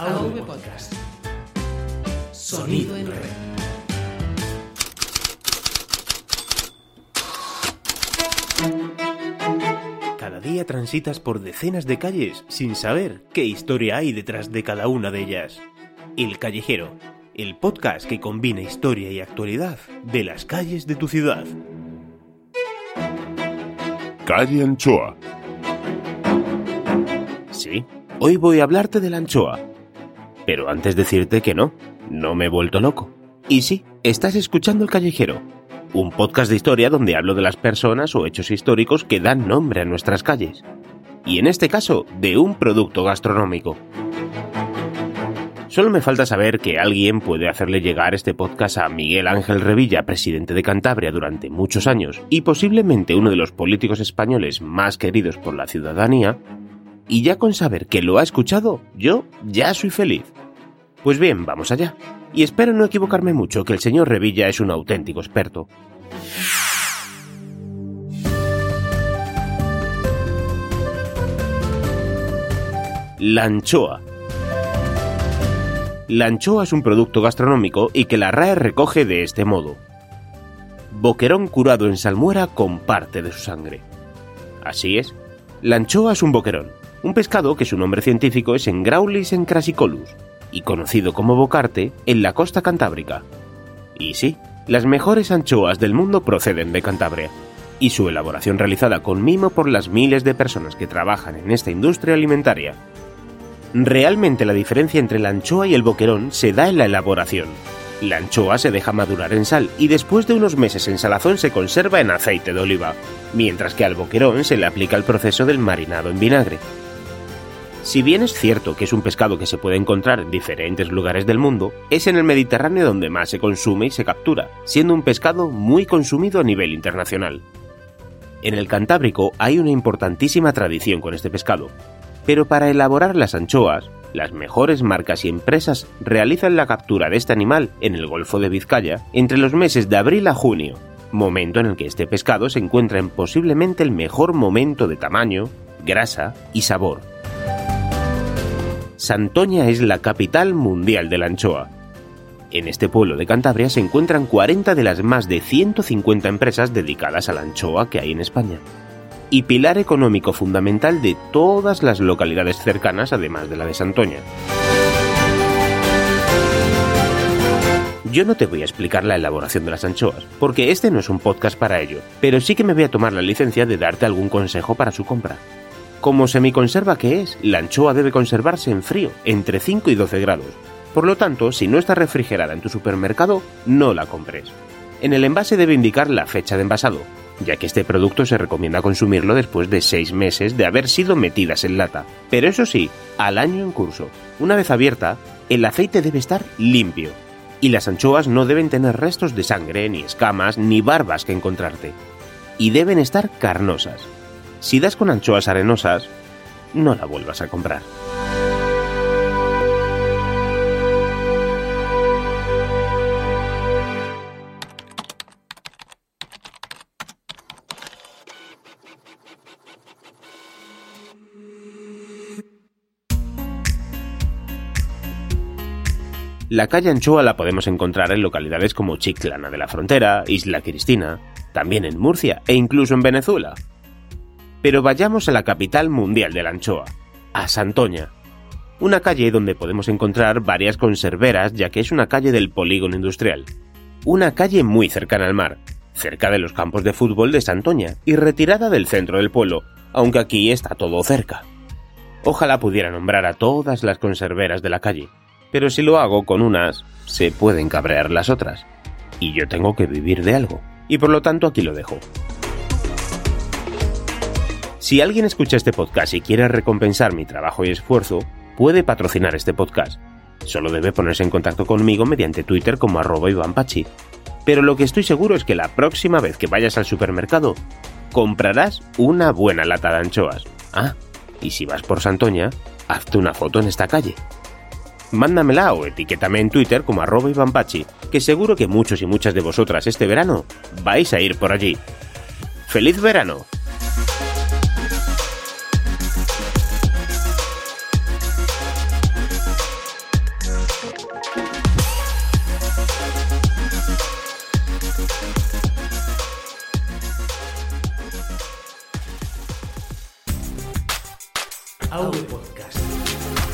AV Podcast. Sonido en red. Cada día transitas por decenas de calles sin saber qué historia hay detrás de cada una de ellas. El Callejero, el podcast que combina historia y actualidad de las calles de tu ciudad. Calle Anchoa. Sí, hoy voy a hablarte de la anchoa. Pero antes decirte que no, no me he vuelto loco. Y sí, estás escuchando El Callejero, un podcast de historia donde hablo de las personas o hechos históricos que dan nombre a nuestras calles. Y en este caso, de un producto gastronómico. Solo me falta saber que alguien puede hacerle llegar este podcast a Miguel Ángel Revilla, presidente de Cantabria durante muchos años y posiblemente uno de los políticos españoles más queridos por la ciudadanía, y ya con saber que lo ha escuchado, yo ya soy feliz. Pues bien, vamos allá. Y espero no equivocarme mucho, que el señor Revilla es un auténtico experto. La anchoa. La anchoa es un producto gastronómico y que la RAE recoge de este modo. Boquerón curado en salmuera con parte de su sangre. Así es, la anchoa es un boquerón, un pescado que su nombre científico es Engraulis encrasicolus, y conocido como bocarte en la costa cantábrica. Y sí, las mejores anchoas del mundo proceden de Cantabria, y su elaboración realizada con mimo por las miles de personas que trabajan en esta industria alimentaria. Realmente la diferencia entre la anchoa y el boquerón se da en la elaboración. La anchoa se deja madurar en sal y después de unos meses en salazón se conserva en aceite de oliva, mientras que al boquerón se le aplica el proceso del marinado en vinagre. Si bien es cierto que es un pescado que se puede encontrar en diferentes lugares del mundo, es en el Mediterráneo donde más se consume y se captura, siendo un pescado muy consumido a nivel internacional. En el Cantábrico hay una importantísima tradición con este pescado, pero para elaborar las anchoas, las mejores marcas y empresas realizan la captura de este animal en el Golfo de Vizcaya entre los meses de abril a junio, momento en el que este pescado se encuentra en posiblemente el mejor momento de tamaño, grasa y sabor. Santoña es la capital mundial de la anchoa. En este pueblo de Cantabria se encuentran 40 de las más de 150 empresas dedicadas a la anchoa que hay en España y pilar económico fundamental de todas las localidades cercanas, además de la de Santoña. Yo no te voy a explicar la elaboración de las anchoas, porque este no es un podcast para ello, pero sí que me voy a tomar la licencia de darte algún consejo para su compra. Como semiconserva que es, la anchoa debe conservarse en frío, entre 5 y 12 grados. Por lo tanto, si no está refrigerada en tu supermercado, no la compres. En el envase debe indicar la fecha de envasado, ya que este producto se recomienda consumirlo después de 6 meses de haber sido metidas en lata. Pero eso sí, al año en curso. Una vez abierta, el aceite debe estar limpio. Y las anchoas no deben tener restos de sangre, ni escamas, ni barbas que encontrarte. Y deben estar carnosas. Si das con anchoas arenosas, no la vuelvas a comprar. La calle Anchoa la podemos encontrar en localidades como Chiclana de la Frontera, Isla Cristina, también en Murcia e incluso en Venezuela. Pero vayamos a la capital mundial de la anchoa, a Santoña, una calle donde podemos encontrar varias conserveras ya que es una calle del polígono industrial. Una calle muy cercana al mar, cerca de los campos de fútbol de Santoña y retirada del centro del pueblo, aunque aquí está todo cerca. Ojalá pudiera nombrar a todas las conserveras de la calle, pero si lo hago con unas, se pueden cabrear las otras. Y yo tengo que vivir de algo. Y por lo tanto aquí lo dejo. Si alguien escucha este podcast y quiere recompensar mi trabajo y esfuerzo, puede patrocinar este podcast. Solo debe ponerse en contacto conmigo mediante Twitter como arroba Pachi. Pero lo que estoy seguro es que la próxima vez que vayas al supermercado, comprarás una buena lata de anchoas. Ah, y si vas por Santoña, hazte una foto en esta calle. Mándamela o etiquétame en Twitter como arroba Pachi, que seguro que muchos y muchas de vosotras este verano vais a ir por allí. ¡Feliz verano!